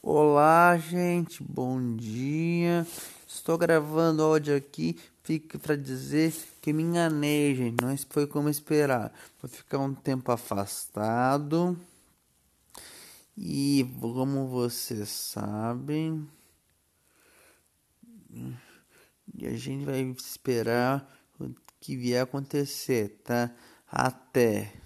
Olá, gente, bom dia. Estou gravando áudio aqui, fica para dizer que me enganei, gente. Não foi como esperar. Vou ficar um tempo afastado. E como vocês sabem, e a gente vai esperar o que vier acontecer, tá? Até.